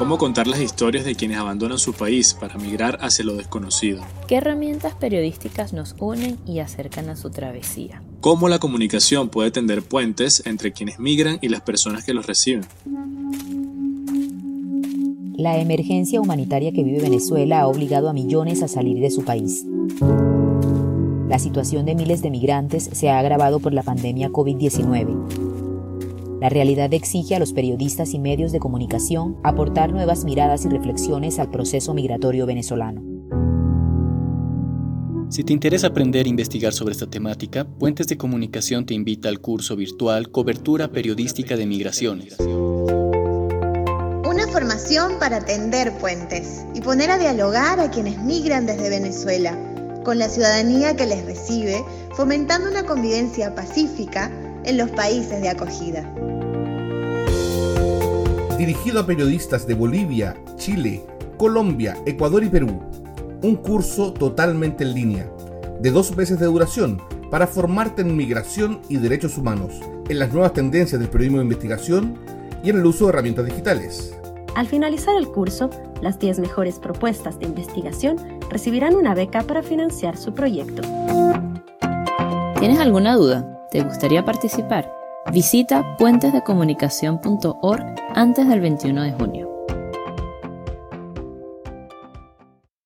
cómo contar las historias de quienes abandonan su país para migrar hacia lo desconocido. ¿Qué herramientas periodísticas nos unen y acercan a su travesía? Cómo la comunicación puede tender puentes entre quienes migran y las personas que los reciben. La emergencia humanitaria que vive Venezuela ha obligado a millones a salir de su país. La situación de miles de migrantes se ha agravado por la pandemia COVID-19 la realidad exige a los periodistas y medios de comunicación aportar nuevas miradas y reflexiones al proceso migratorio venezolano. Si te interesa aprender e investigar sobre esta temática, Puentes de Comunicación te invita al curso virtual Cobertura Periodística de Migraciones. Una formación para atender puentes y poner a dialogar a quienes migran desde Venezuela, con la ciudadanía que les recibe, fomentando una convivencia pacífica en los países de acogida. Dirigido a periodistas de Bolivia, Chile, Colombia, Ecuador y Perú. Un curso totalmente en línea, de dos meses de duración, para formarte en migración y derechos humanos, en las nuevas tendencias del periodismo de investigación y en el uso de herramientas digitales. Al finalizar el curso, las 10 mejores propuestas de investigación recibirán una beca para financiar su proyecto. ¿Tienes alguna duda? ¿Te gustaría participar? Visita puentesdecomunicación.org antes del 21 de junio.